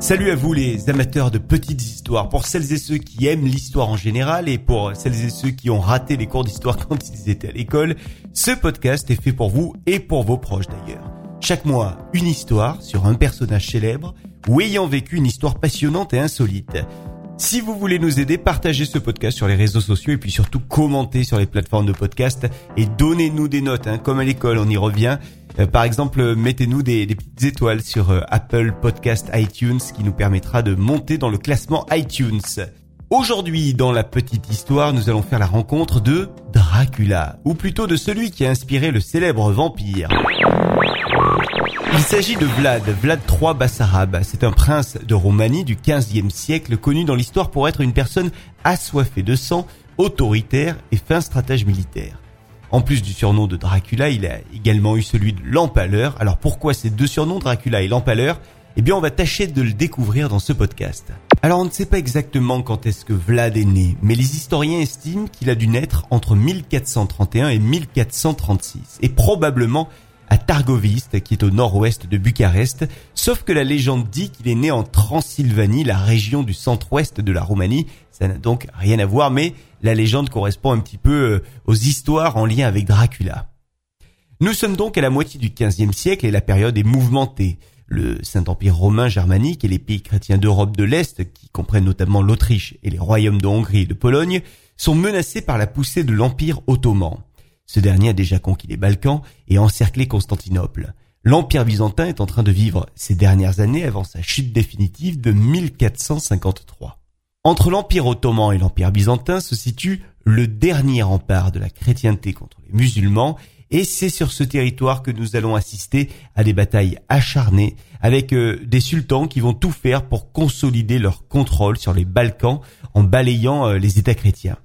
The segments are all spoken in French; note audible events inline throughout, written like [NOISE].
Salut à vous les amateurs de petites histoires, pour celles et ceux qui aiment l'histoire en général et pour celles et ceux qui ont raté les cours d'histoire [LAUGHS] quand ils étaient à l'école, ce podcast est fait pour vous et pour vos proches d'ailleurs. Chaque mois, une histoire sur un personnage célèbre ou ayant vécu une histoire passionnante et insolite. Si vous voulez nous aider, partagez ce podcast sur les réseaux sociaux et puis surtout commentez sur les plateformes de podcast et donnez-nous des notes, hein, comme à l'école, on y revient. Euh, par exemple, mettez-nous des, petites étoiles sur euh, Apple Podcast iTunes, qui nous permettra de monter dans le classement iTunes. Aujourd'hui, dans la petite histoire, nous allons faire la rencontre de Dracula, ou plutôt de celui qui a inspiré le célèbre vampire. Il s'agit de Vlad, Vlad III Bassarab. C'est un prince de Roumanie du 15e siècle, connu dans l'histoire pour être une personne assoiffée de sang, autoritaire et fin stratège militaire. En plus du surnom de Dracula, il a également eu celui de l'Empaleur. Alors pourquoi ces deux surnoms, Dracula et l'Empaleur Eh bien, on va tâcher de le découvrir dans ce podcast. Alors on ne sait pas exactement quand est-ce que Vlad est né, mais les historiens estiment qu'il a dû naître entre 1431 et 1436, et probablement à Targoviste, qui est au nord-ouest de Bucarest, sauf que la légende dit qu'il est né en Transylvanie, la région du centre-ouest de la Roumanie. Ça n'a donc rien à voir, mais la légende correspond un petit peu euh, aux histoires en lien avec Dracula. Nous sommes donc à la moitié du XVe siècle et la période est mouvementée. Le Saint-Empire romain germanique et les pays chrétiens d'Europe de l'Est, qui comprennent notamment l'Autriche et les royaumes de Hongrie et de Pologne, sont menacés par la poussée de l'Empire ottoman. Ce dernier a déjà conquis les Balkans et encerclé Constantinople. L'Empire byzantin est en train de vivre ces dernières années avant sa chute définitive de 1453. Entre l'Empire ottoman et l'Empire byzantin se situe le dernier rempart de la chrétienté contre les musulmans et c'est sur ce territoire que nous allons assister à des batailles acharnées avec euh, des sultans qui vont tout faire pour consolider leur contrôle sur les Balkans en balayant euh, les États chrétiens.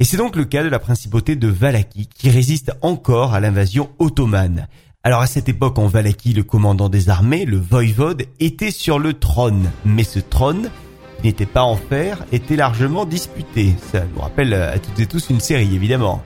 Et c'est donc le cas de la principauté de Valaki qui résiste encore à l'invasion ottomane. Alors à cette époque en Valaki, le commandant des armées, le voïvode, était sur le trône, mais ce trône n'était pas en fer, était largement disputé. Ça nous rappelle à toutes et tous une série, évidemment.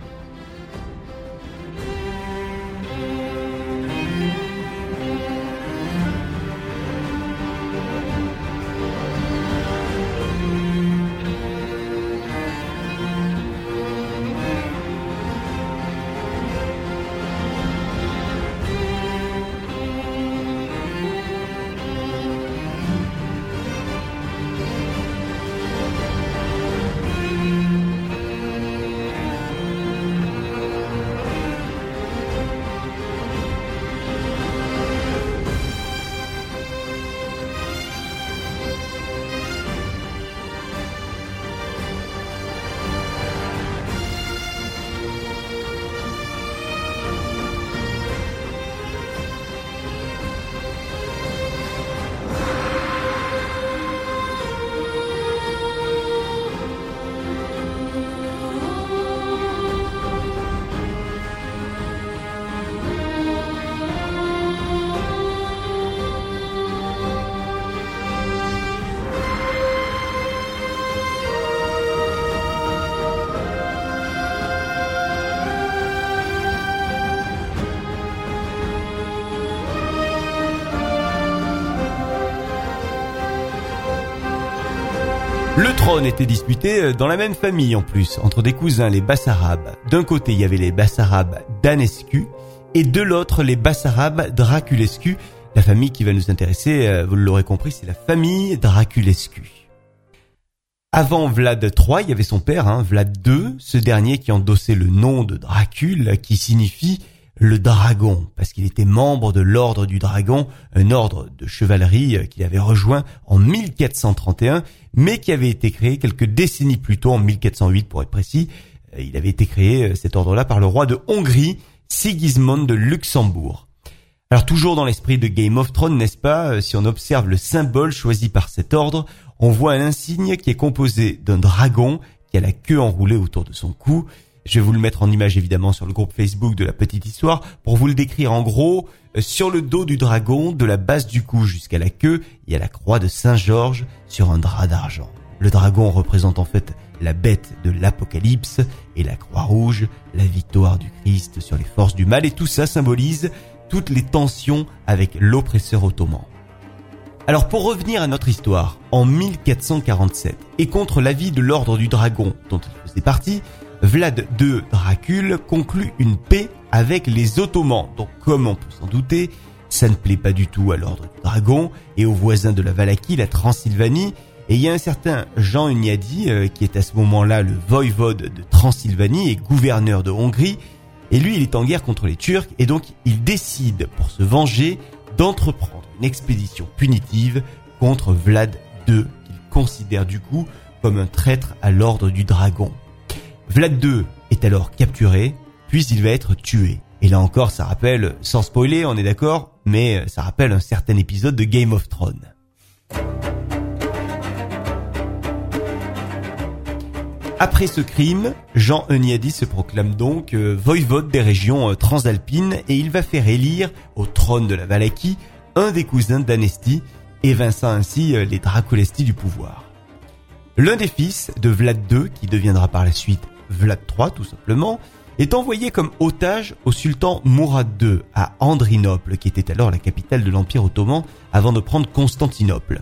Le trône était disputé euh, dans la même famille en plus, entre des cousins les Bassarabes. D'un côté, il y avait les Bassarabes d'Anescu et de l'autre, les Bassarabes Draculescu. La famille qui va nous intéresser, euh, vous l'aurez compris, c'est la famille Draculescu. Avant Vlad III, il y avait son père, hein, Vlad II, ce dernier qui endossait le nom de Dracule, qui signifie le dragon, parce qu'il était membre de l'ordre du dragon, un ordre de chevalerie euh, qu'il avait rejoint en 1431, mais qui avait été créé quelques décennies plus tôt, en 1408 pour être précis. Euh, il avait été créé, euh, cet ordre-là, par le roi de Hongrie, Sigismund de Luxembourg. Alors toujours dans l'esprit de Game of Thrones, n'est-ce pas Si on observe le symbole choisi par cet ordre, on voit un insigne qui est composé d'un dragon qui a la queue enroulée autour de son cou, je vais vous le mettre en image évidemment sur le groupe Facebook de la petite histoire pour vous le décrire en gros. Euh, sur le dos du dragon, de la base du cou jusqu'à la queue, il y a la croix de Saint-Georges sur un drap d'argent. Le dragon représente en fait la bête de l'Apocalypse et la croix rouge, la victoire du Christ sur les forces du mal et tout ça symbolise toutes les tensions avec l'oppresseur ottoman. Alors pour revenir à notre histoire, en 1447, et contre l'avis de l'ordre du dragon dont il faisait partie, Vlad II Dracul conclut une paix avec les Ottomans. Donc comme on peut s'en douter, ça ne plaît pas du tout à l'ordre du dragon et aux voisins de la Valaquie, la Transylvanie. Et il y a un certain Jean Hunyadi, euh, qui est à ce moment-là le voïvode de Transylvanie et gouverneur de Hongrie. Et lui, il est en guerre contre les Turcs et donc il décide, pour se venger, d'entreprendre une expédition punitive contre Vlad II, qu'il considère du coup comme un traître à l'ordre du dragon. Vlad II est alors capturé, puis il va être tué. Et là encore, ça rappelle, sans spoiler, on est d'accord, mais ça rappelle un certain épisode de Game of Thrones. Après ce crime, Jean Euniadi se proclame donc euh, voïvode des régions euh, transalpines et il va faire élire au trône de la Valaquie un des cousins d'Anesti, évinçant ainsi euh, les Draculesti du pouvoir. L'un des fils de Vlad II, qui deviendra par la suite Vlad III tout simplement, est envoyé comme otage au sultan Mourad II à Andrinople, qui était alors la capitale de l'Empire ottoman avant de prendre Constantinople.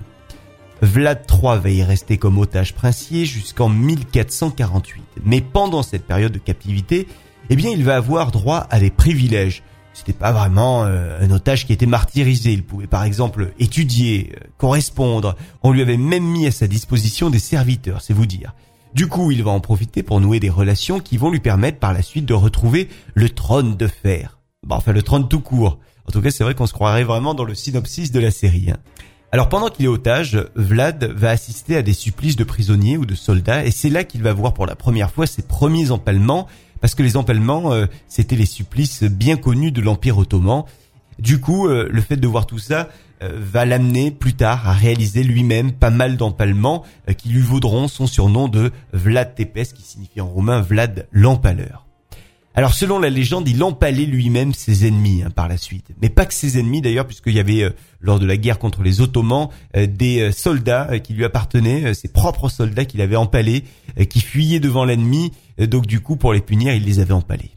Vlad III va y rester comme otage princier jusqu'en 1448. Mais pendant cette période de captivité, eh bien, il va avoir droit à des privilèges. C'était pas vraiment euh, un otage qui était martyrisé. Il pouvait par exemple étudier, euh, correspondre. On lui avait même mis à sa disposition des serviteurs, c'est vous dire. Du coup, il va en profiter pour nouer des relations qui vont lui permettre par la suite de retrouver le trône de fer. Bon, enfin, le trône tout court. En tout cas, c'est vrai qu'on se croirait vraiment dans le synopsis de la série. Hein. Alors pendant qu'il est otage, Vlad va assister à des supplices de prisonniers ou de soldats et c'est là qu'il va voir pour la première fois ses premiers empalements parce que les empalements euh, c'était les supplices bien connus de l'Empire ottoman. Du coup, euh, le fait de voir tout ça va l'amener plus tard à réaliser lui-même pas mal d'empalements qui lui vaudront son surnom de Vlad Tepes qui signifie en roumain Vlad l'empaleur. Alors selon la légende, il empalait lui-même ses ennemis hein, par la suite. Mais pas que ses ennemis d'ailleurs, puisqu'il y avait, euh, lors de la guerre contre les Ottomans, euh, des euh, soldats qui lui appartenaient, ses propres soldats qu'il avait empalés, qui fuyaient devant l'ennemi. donc du coup, pour les punir, il les avait empalés.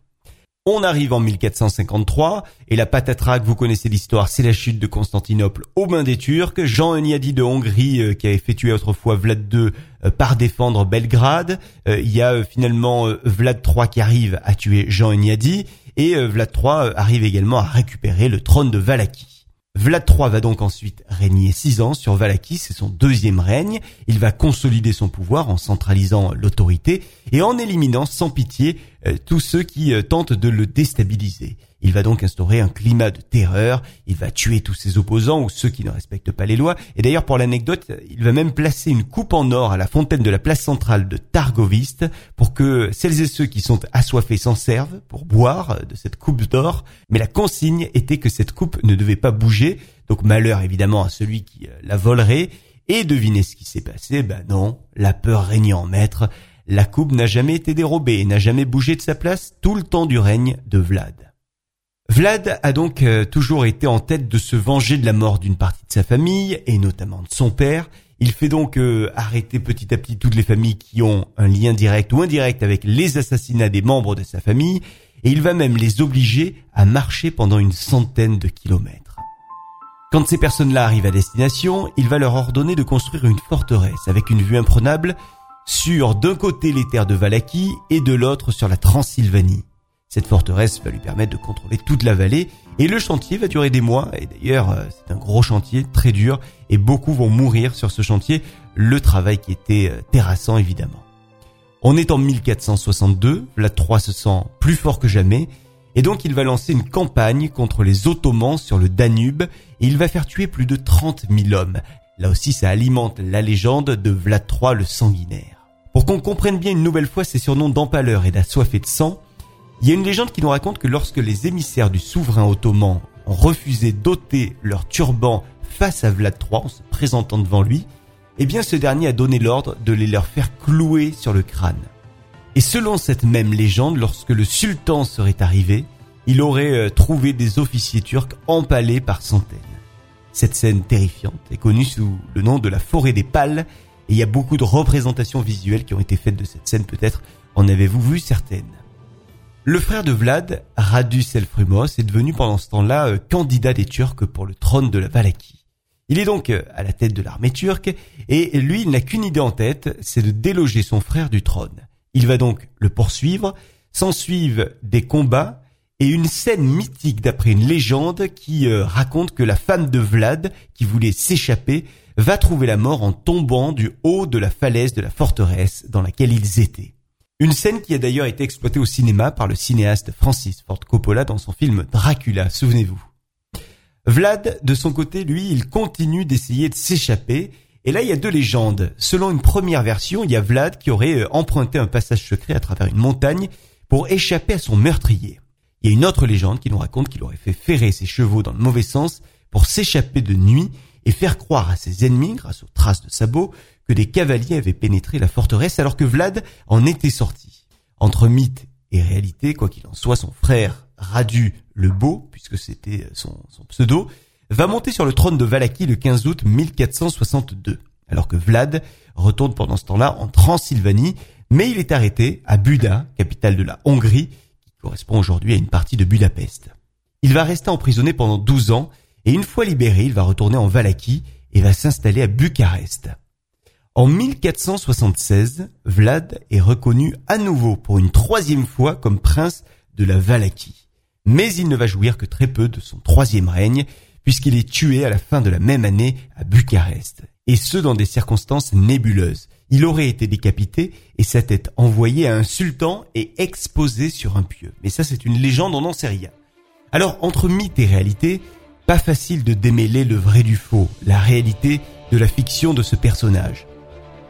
On arrive en 1453 et la patatrac, vous connaissez l'histoire, c'est la chute de Constantinople aux mains des Turcs. Jean Euniadi de Hongrie euh, qui avait fait tuer autrefois Vlad II euh, par défendre Belgrade. Euh, il y a finalement Vlad III qui arrive à tuer Jean Euniadi et Vlad III arrive également à récupérer le trône de Valaquie. Vlad III va donc ensuite régner six ans sur Valaki, c'est son deuxième règne. Il va consolider son pouvoir en centralisant l'autorité et en éliminant sans pitié euh, tous ceux qui euh, tentent de le déstabiliser. Il va donc instaurer un climat de terreur, il va tuer tous ses opposants ou ceux qui ne respectent pas les lois, et d'ailleurs pour l'anecdote, il va même placer une coupe en or à la fontaine de la place centrale de Targoviste pour que celles et ceux qui sont assoiffés s'en servent pour boire de cette coupe d'or, mais la consigne était que cette coupe ne devait pas bouger, donc malheur évidemment à celui qui euh, la volerait, et devinez ce qui s'est passé, ben non, la peur régnait en maître, la coupe n'a jamais été dérobée et n'a jamais bougé de sa place tout le temps du règne de Vlad. Vlad a donc euh, toujours été en tête de se venger de la mort d'une partie de sa famille, et notamment de son père. Il fait donc euh, arrêter petit à petit toutes les familles qui ont un lien direct ou indirect avec les assassinats des membres de sa famille, et il va même les obliger à marcher pendant une centaine de kilomètres. Quand ces personnes-là arrivent à destination, il va leur ordonner de construire une forteresse avec une vue imprenable sur d'un côté les terres de Valaquie et de l'autre sur la Transylvanie. Cette forteresse va lui permettre de contrôler toute la vallée et le chantier va durer des mois et d'ailleurs euh, c'est un gros chantier très dur et beaucoup vont mourir sur ce chantier, le travail qui était euh, terrassant évidemment. On est en 1462, Vlad III se sent plus fort que jamais et donc il va lancer une campagne contre les Ottomans sur le Danube et il va faire tuer plus de 30 000 hommes. Là aussi ça alimente la légende de Vlad III le sanguinaire. Pour qu'on comprenne bien une nouvelle fois ses surnoms d'empaleur et d'assoiffé de sang, il y a une légende qui nous raconte que lorsque les émissaires du souverain ottoman ont refusé d'ôter leur turban face à Vlad III en se présentant devant lui, eh bien ce dernier a donné l'ordre de les leur faire clouer sur le crâne. Et selon cette même légende, lorsque le sultan serait arrivé, il aurait euh, trouvé des officiers turcs empalés par centaines. Cette scène terrifiante est connue sous le nom de la forêt des pales, et il y a beaucoup de représentations visuelles qui ont été faites de cette scène peut-être. En avez-vous vu certaines? Le frère de Vlad, Radu Selfrumos, est devenu pendant ce temps-là euh, candidat des Turcs pour le trône de la Valaquie. Il est donc à la tête de l'armée turque et lui, il n'a qu'une idée en tête, c'est de déloger son frère du trône. Il va donc le poursuivre, s'ensuivent des combats et une scène mythique d'après une légende qui euh, raconte que la femme de Vlad, qui voulait s'échapper, va trouver la mort en tombant du haut de la falaise de la forteresse dans laquelle ils étaient. Une scène qui a d'ailleurs été exploitée au cinéma par le cinéaste Francis Ford Coppola dans son film Dracula, souvenez-vous. Vlad, de son côté, lui, il continue d'essayer de s'échapper. Et là, il y a deux légendes. Selon une première version, il y a Vlad qui aurait euh, emprunté un passage secret à travers une montagne pour échapper à son meurtrier. Il y a une autre légende qui nous raconte qu'il aurait fait ferrer ses chevaux dans le mauvais sens pour s'échapper de nuit et faire croire à ses ennemis, grâce aux traces de sabots, que des cavaliers avaient pénétré la forteresse alors que Vlad en était sorti. Entre mythe et réalité, quoi qu'il en soit, son frère Radu le Beau, puisque c'était son, pseudo, va monter sur le trône de Valaki le 15 août 1462, alors que Vlad retourne pendant ce temps-là en Transylvanie, mais il est arrêté à Buda, capitale de la Hongrie, qui correspond aujourd'hui à une partie de Budapest. Il va rester emprisonné pendant 12 ans, et une fois libéré, il va retourner en Valaki et va s'installer à Bucarest. En 1476, Vlad est reconnu à nouveau pour une troisième fois comme prince de la Valachie. Mais il ne va jouir que très peu de son troisième règne, puisqu'il est tué à la fin de la même année à Bucarest, et ce dans des circonstances nébuleuses. Il aurait été décapité et sa tête envoyée à un sultan et exposée sur un pieu. Mais ça c'est une légende, on n'en sait rien. Alors entre mythe et réalité, pas facile de démêler le vrai du faux, la réalité de la fiction de ce personnage.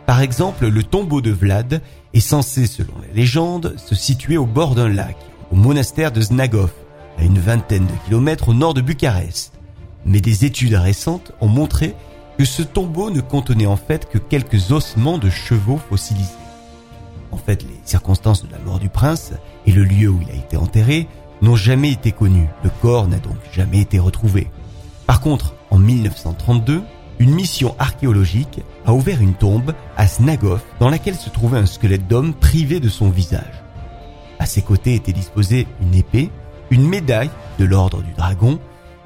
Par exemple, le tombeau de Vlad est censé, selon la légende, se situer au bord d'un lac, au monastère de Znagov, à une vingtaine de kilomètres au nord de Bucarest. Mais des études récentes ont montré que ce tombeau ne contenait en fait que quelques ossements de chevaux fossilisés. En fait, les circonstances de la mort du prince et le lieu où il a été enterré n'ont jamais été connus. Le corps n'a donc jamais été retrouvé. Par contre, en 1932, une mission archéologique a ouvert une tombe à Snagov dans laquelle se trouvait un squelette d'homme privé de son visage. À ses côtés était disposée une épée, une médaille de l'ordre du dragon,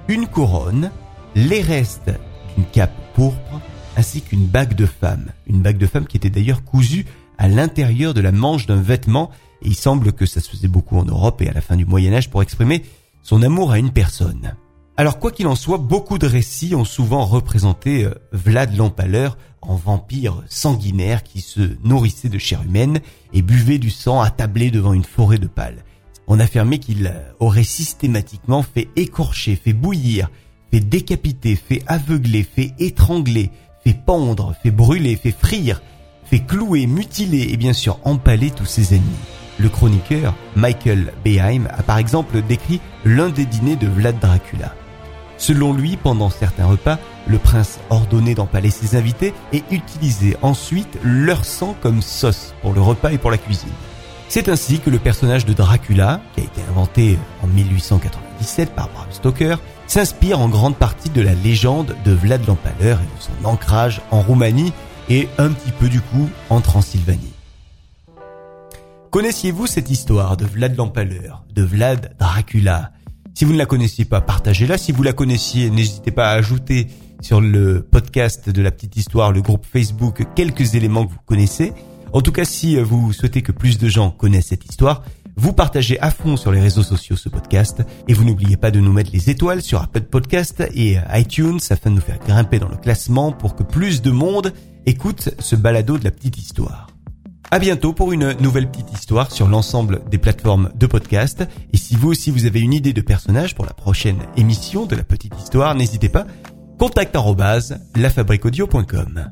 une couronne, les restes d'une cape pourpre, ainsi qu'une bague de femme. Une bague de femme qui était d'ailleurs cousue à l'intérieur de la manche d'un vêtement, et il semble que ça se faisait beaucoup en Europe et à la fin du Moyen Âge pour exprimer son amour à une personne. Alors quoi qu'il en soit, beaucoup de récits ont souvent représenté euh, Vlad l'Empaleur en vampire sanguinaire qui se nourrissait de chair humaine et buvait du sang attablé devant une forêt de pales. On affirmait qu'il euh, aurait systématiquement fait écorcher, fait bouillir, fait décapiter, fait aveugler, fait étrangler, fait pendre, fait brûler, fait frire, fait clouer, mutiler et bien sûr empaler tous ses ennemis. Le chroniqueur Michael Beheim a par exemple décrit l'un des dîners de Vlad Dracula. Selon lui, pendant certains repas, le prince ordonnait d'empaler ses invités et utilisait ensuite leur sang comme sauce pour le repas et pour la cuisine. C'est ainsi que le personnage de Dracula, qui a été inventé en 1897 par Bram Stoker, s'inspire en grande partie de la légende de Vlad l'Empaleur et de son ancrage en Roumanie et un petit peu du coup en Transylvanie. Connaissiez-vous cette histoire de Vlad l'Empaleur, de Vlad Dracula? Si vous ne la connaissiez pas, partagez-la. Si vous la connaissiez, n'hésitez pas à ajouter sur le podcast de la petite histoire, le groupe Facebook, quelques éléments que vous connaissez. En tout cas, si vous souhaitez que plus de gens connaissent cette histoire, vous partagez à fond sur les réseaux sociaux ce podcast et vous n'oubliez pas de nous mettre les étoiles sur Apple Podcast et iTunes afin de nous faire grimper dans le classement pour que plus de monde écoute ce balado de la petite histoire. À bientôt pour une nouvelle petite histoire sur l'ensemble des plateformes de podcast. Et si vous aussi vous avez une idée de personnage pour la prochaine émission de la petite histoire, n'hésitez pas. Contact lafabriquaudio.com.